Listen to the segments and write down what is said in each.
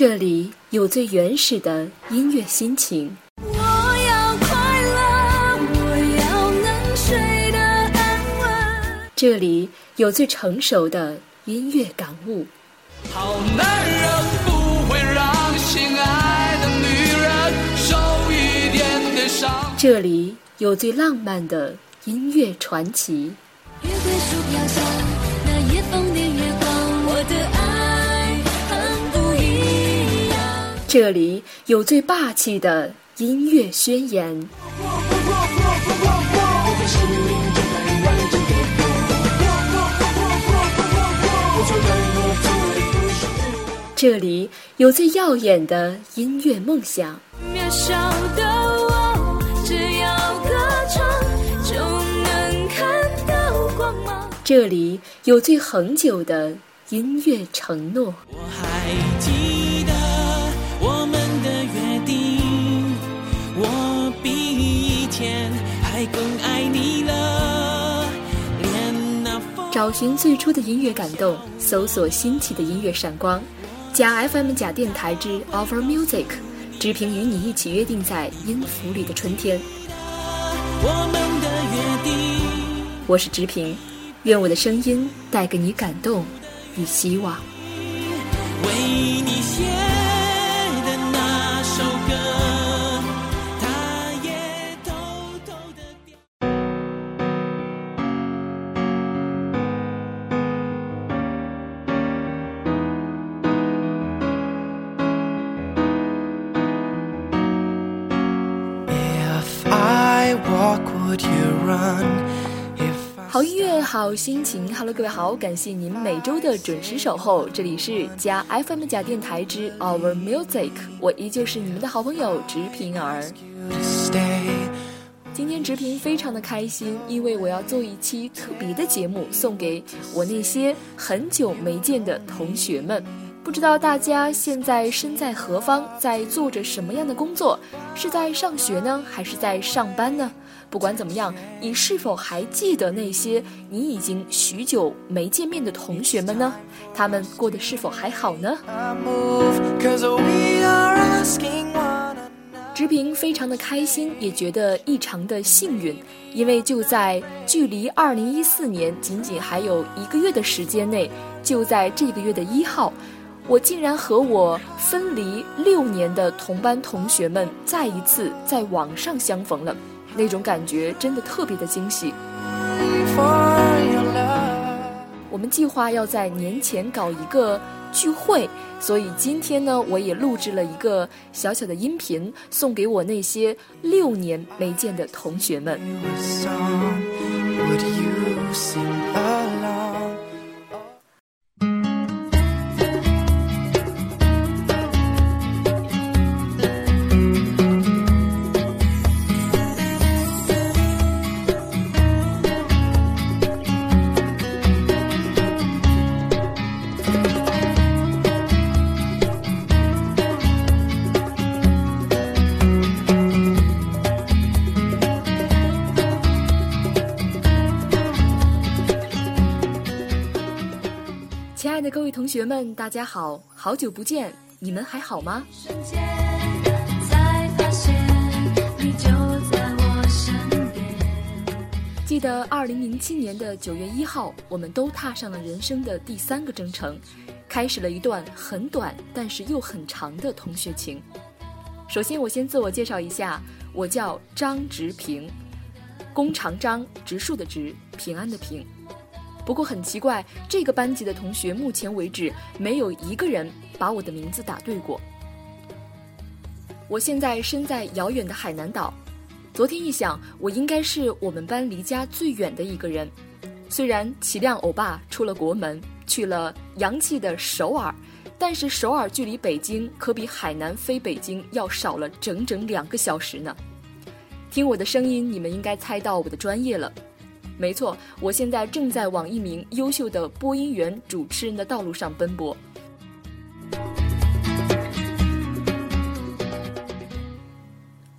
这里有最原始的音乐心情。我要快乐，我要能睡得安稳。这里有最成熟的音乐感悟。好男人不会让心爱的女人受一点点伤。这里有最浪漫的音乐传奇。月桂树飘下，这里有最霸气的音乐宣言。这里有最耀眼的音乐梦想。渺小的我，只要歌唱就能看到光芒。这里有最恒久的音乐承诺。我还记找寻最初的音乐感动，搜索新奇的音乐闪光。假 FM 假电台之 Our Music，直平与你一起约定在音符里的春天。我们的约定，我是直平，愿我的声音带给你感动与希望。为你写好音乐，好心情。Hello，各位好，感谢您每周的准时守候。这里是加 FM 假电台之 Our Music，我依旧是你们的好朋友直平儿。今天直平非常的开心，因为我要做一期特别的节目，送给我那些很久没见的同学们。不知道大家现在身在何方，在做着什么样的工作？是在上学呢，还是在上班呢？不管怎么样，你是否还记得那些你已经许久没见面的同学们呢？他们过得是否还好呢？直平非常的开心，也觉得异常的幸运，因为就在距离二零一四年仅仅还有一个月的时间内，就在这个月的一号，我竟然和我分离六年的同班同学们再一次在网上相逢了，那种感觉真的特别的惊喜。我们计划要在年前搞一个聚会，所以今天呢，我也录制了一个小小的音频，送给我那些六年没见的同学们。亲爱的各位同学们，大家好，好久不见，你们还好吗？瞬间才发现你就在我身边。记得二零零七年的九月一号，我们都踏上了人生的第三个征程，开始了一段很短但是又很长的同学情。首先，我先自我介绍一下，我叫张直平，弓长张，植树的植，平安的平。不过很奇怪，这个班级的同学目前为止没有一个人把我的名字打对过。我现在身在遥远的海南岛，昨天一想，我应该是我们班离家最远的一个人。虽然齐亮欧巴出了国门，去了洋气的首尔，但是首尔距离北京可比海南飞北京要少了整整两个小时呢。听我的声音，你们应该猜到我的专业了。没错，我现在正在往一名优秀的播音员、主持人的道路上奔波。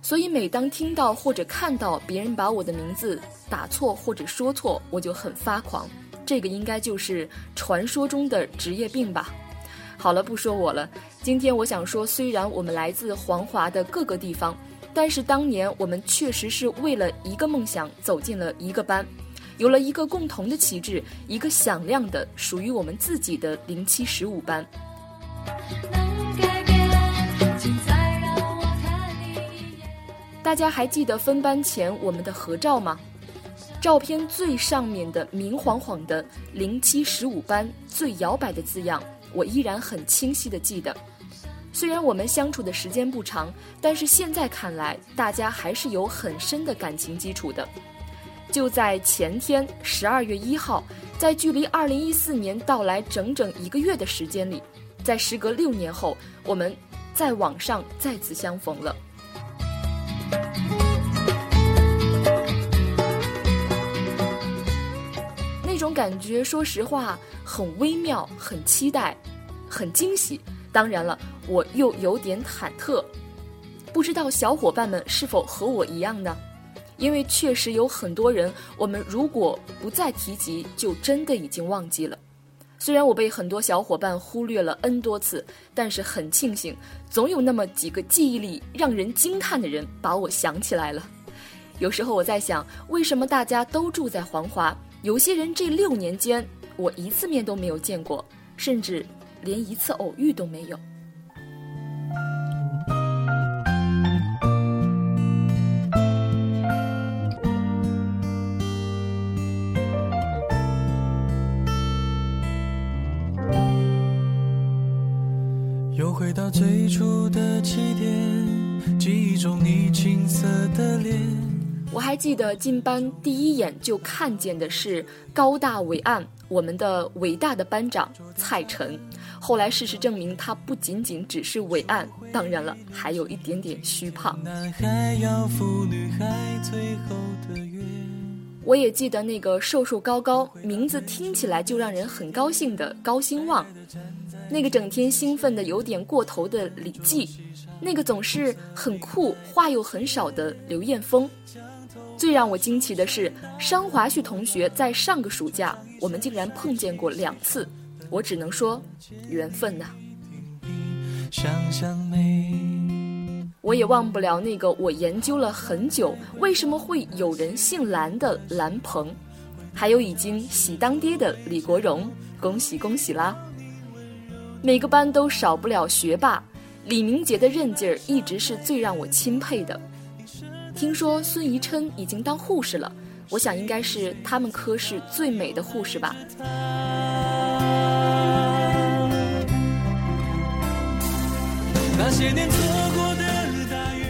所以每当听到或者看到别人把我的名字打错或者说错，我就很发狂。这个应该就是传说中的职业病吧。好了，不说我了。今天我想说，虽然我们来自黄华的各个地方，但是当年我们确实是为了一个梦想走进了一个班，有了一个共同的旗帜，一个响亮的属于我们自己的零七十五班。大家还记得分班前我们的合照吗？照片最上面的明晃晃的“零七十五班最摇摆”的字样，我依然很清晰的记得。虽然我们相处的时间不长，但是现在看来，大家还是有很深的感情基础的。就在前天，十二月一号，在距离二零一四年到来整整一个月的时间里，在时隔六年后，我们在网上再次相逢了。那种感觉，说实话，很微妙，很期待，很惊喜。当然了，我又有点忐忑，不知道小伙伴们是否和我一样呢？因为确实有很多人，我们如果不再提及，就真的已经忘记了。虽然我被很多小伙伴忽略了 N 多次，但是很庆幸，总有那么几个记忆力让人惊叹的人把我想起来了。有时候我在想，为什么大家都住在黄华，有些人这六年间我一次面都没有见过，甚至连一次偶遇都没有。最初的起点，记忆中你青涩的脸。我还记得进班第一眼就看见的是高大伟岸，我们的伟大的班长蔡晨。后来事实证明，他不仅仅只是伟岸，当然了，还有一点点虚胖。我也记得那个瘦瘦高高，名字听起来就让人很高兴的高兴旺，那个整天兴奋的有点过头的李记，那个总是很酷话又很少的刘艳峰。最让我惊奇的是，商华旭同学在上个暑假，我们竟然碰见过两次，我只能说缘分呐、我也忘不了那个我研究了很久，为什么会有人姓蓝的蓝鹏，还有已经喜当爹的李国荣，恭喜恭喜啦！每个班都少不了学霸，李明杰的韧劲儿一直是最让我钦佩的。听说孙怡琛已经当护士了，我想应该是他们科室最美的护士吧。那些年错过的大雨。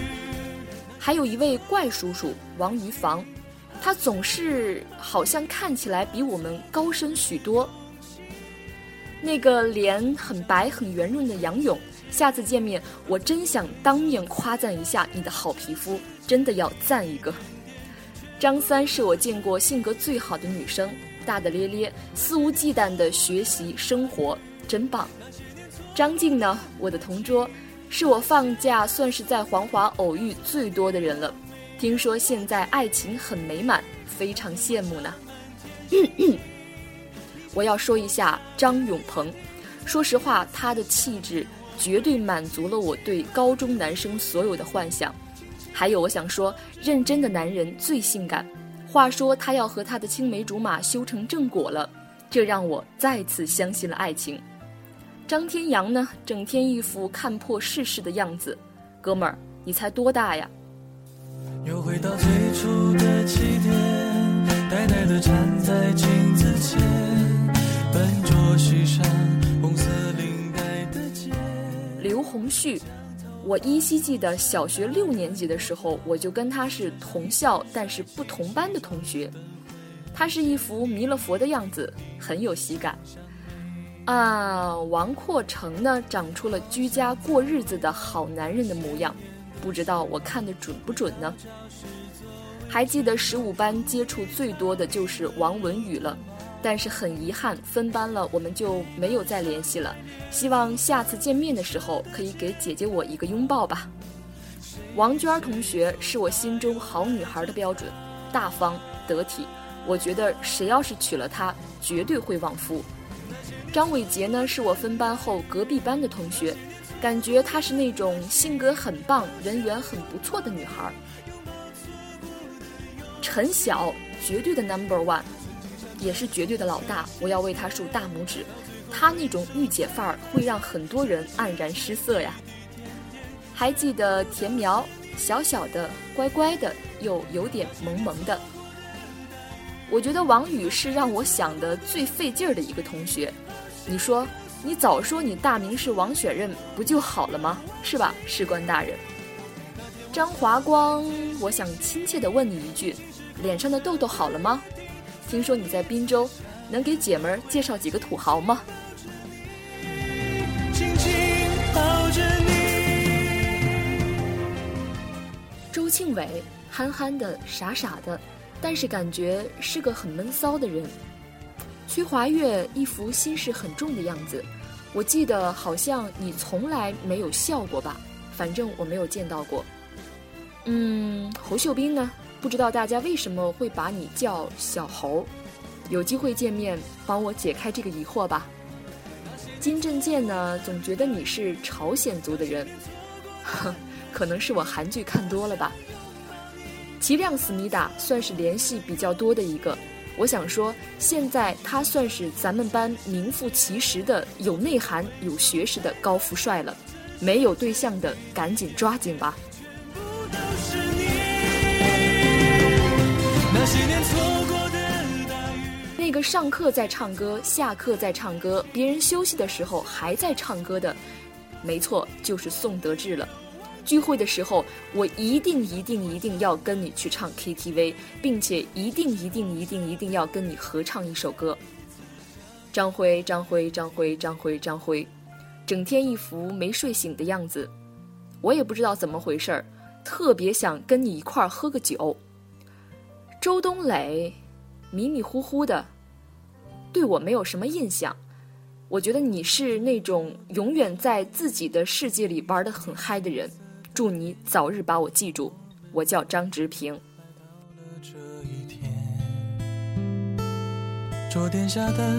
还有一位怪叔叔王于房，他总是好像看起来比我们高深许多。那个脸很白很圆润的杨勇，下次见面我真想当面夸赞一下你的好皮肤，真的要赞一个。张三是我见过性格最好的女生，大大咧咧，肆无忌惮的学习生活，真棒。张静呢，我的同桌，是我放假算是在黄华偶遇最多的人了。听说现在爱情很美满，非常羡慕呢。我要说一下张永鹏，说实话，他的气质绝对满足了我对高中男生所有的幻想。还有，我想说，认真的男人最性感。话说他要和他的青梅竹马修成正果了，这让我再次相信了爱情。张天阳呢，整天一副看破世事的样子。哥们儿，你才多大呀？又回到最初的起点，我依稀记得小学六年级的时候，我就跟他是同校但是不同班的同学。他是一副弥勒佛的样子，很有喜感。啊，王阔成呢，长出了居家过日子的好男人的模样，不知道我看的准不准呢？还记得十五班接触最多的就是王文宇了，但是很遗憾，分班了，我们就没有再联系了。希望下次见面的时候可以给姐姐我一个拥抱吧。王娟同学是我心中好女孩的标准，大方得体，我觉得谁要是娶了她，绝对会旺夫。张伟杰呢，是我分班后隔壁班的同学，感觉她是那种性格很棒、人缘很不错的女孩。陈晓绝对的 number one，也是绝对的老大，我要为他竖大拇指。他那种御姐范儿会让很多人黯然失色呀。还记得田苗，小小的、乖乖的，又有点萌萌的。我觉得王宇是让我想的最费劲儿的一个同学。你说，你早说你大名是王选任不就好了吗？是吧，士官大人？张华光，我想亲切地问你一句：脸上的痘痘好了吗？听说你在滨州，能给姐们儿介绍几个土豪吗？紧紧抱着你。周庆伟，憨憨的，傻傻的，但是感觉是个很闷骚的人。屈华月一副心事很重的样子，我记得好像你从来没有笑过吧？反正我没有见到过。嗯，侯秀斌呢？不知道大家为什么会把你叫小猴？有机会见面，帮我解开这个疑惑吧。金正健呢，总觉得你是朝鲜族的人，呵，可能是我韩剧看多了吧。齐亮思密达算是联系比较多的一个，我想说，现在他算是咱们班名副其实的有内涵、有学识的高富帅了。没有对象的，赶紧抓紧吧。那。个上课在唱歌，下课在唱歌，别人休息的时候还在唱歌的，没错，就是宋德志了。聚会的时候，我一定一定一定要跟你去唱 KTV，并且一定一定一定一定要跟你合唱一首歌。张辉，张辉，张辉，张辉，张辉，整天一副没睡醒的样子，我也不知道怎么回事儿，特别想跟你一块儿喝个酒。周冬磊，迷迷糊糊的，对我没有什么印象。我觉得你是那种永远在自己的世界里玩的很嗨的人。祝你早日把我记住，我叫张直平。这一天，桌垫下的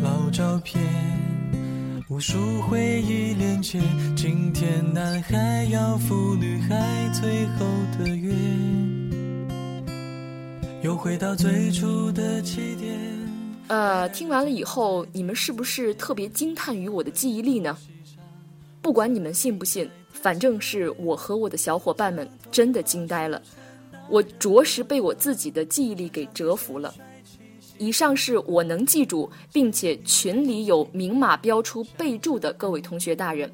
老照片，无数回忆连接。今天男孩要赴女孩最后的约，又回到最初的起点。呃，听完了以后，你们是不是特别惊叹于我的记忆力呢？不管你们信不信，反正是我和我的小伙伴们真的惊呆了，我着实被我自己的记忆力给折服了。以上是我能记住，并且群里有明码标出备注的各位同学大人，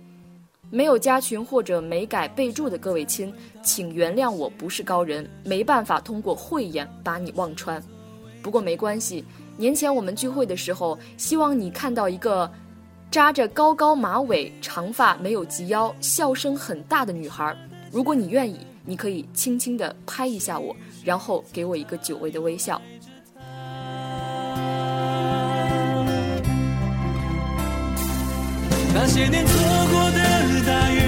没有加群或者没改备注的各位亲，请原谅我不是高人，没办法通过慧眼把你望穿。不过没关系，年前我们聚会的时候，希望你看到一个。扎着高高马尾、长发没有及腰、笑声很大的女孩，如果你愿意，你可以轻轻地拍一下我，然后给我一个久违的微笑。那些年错大雨，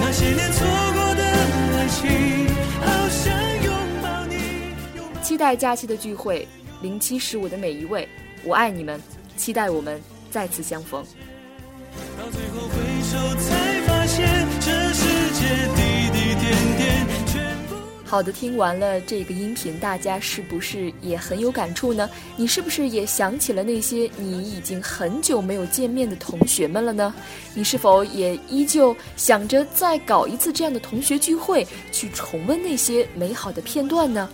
那些年错过的爱情，好想拥抱你。期待假期的聚会，零七十五的每一位，我爱你们，期待我们。再次相逢。到最后回首，才发现这世界滴滴点点。好的，听完了这个音频，大家是不是也很有感触呢？你是不是也想起了那些你已经很久没有见面的同学们了呢？你是否也依旧想着再搞一次这样的同学聚会，去重温那些美好的片段呢？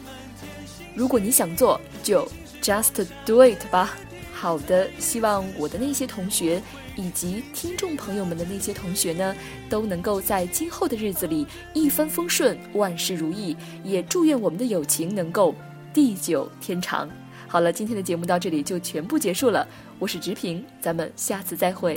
如果你想做，就 just do it 吧。好的，希望我的那些同学以及听众朋友们的那些同学呢，都能够在今后的日子里一帆风顺，万事如意。也祝愿我们的友情能够地久天长。好了，今天的节目到这里就全部结束了。我是直平，咱们下次再会。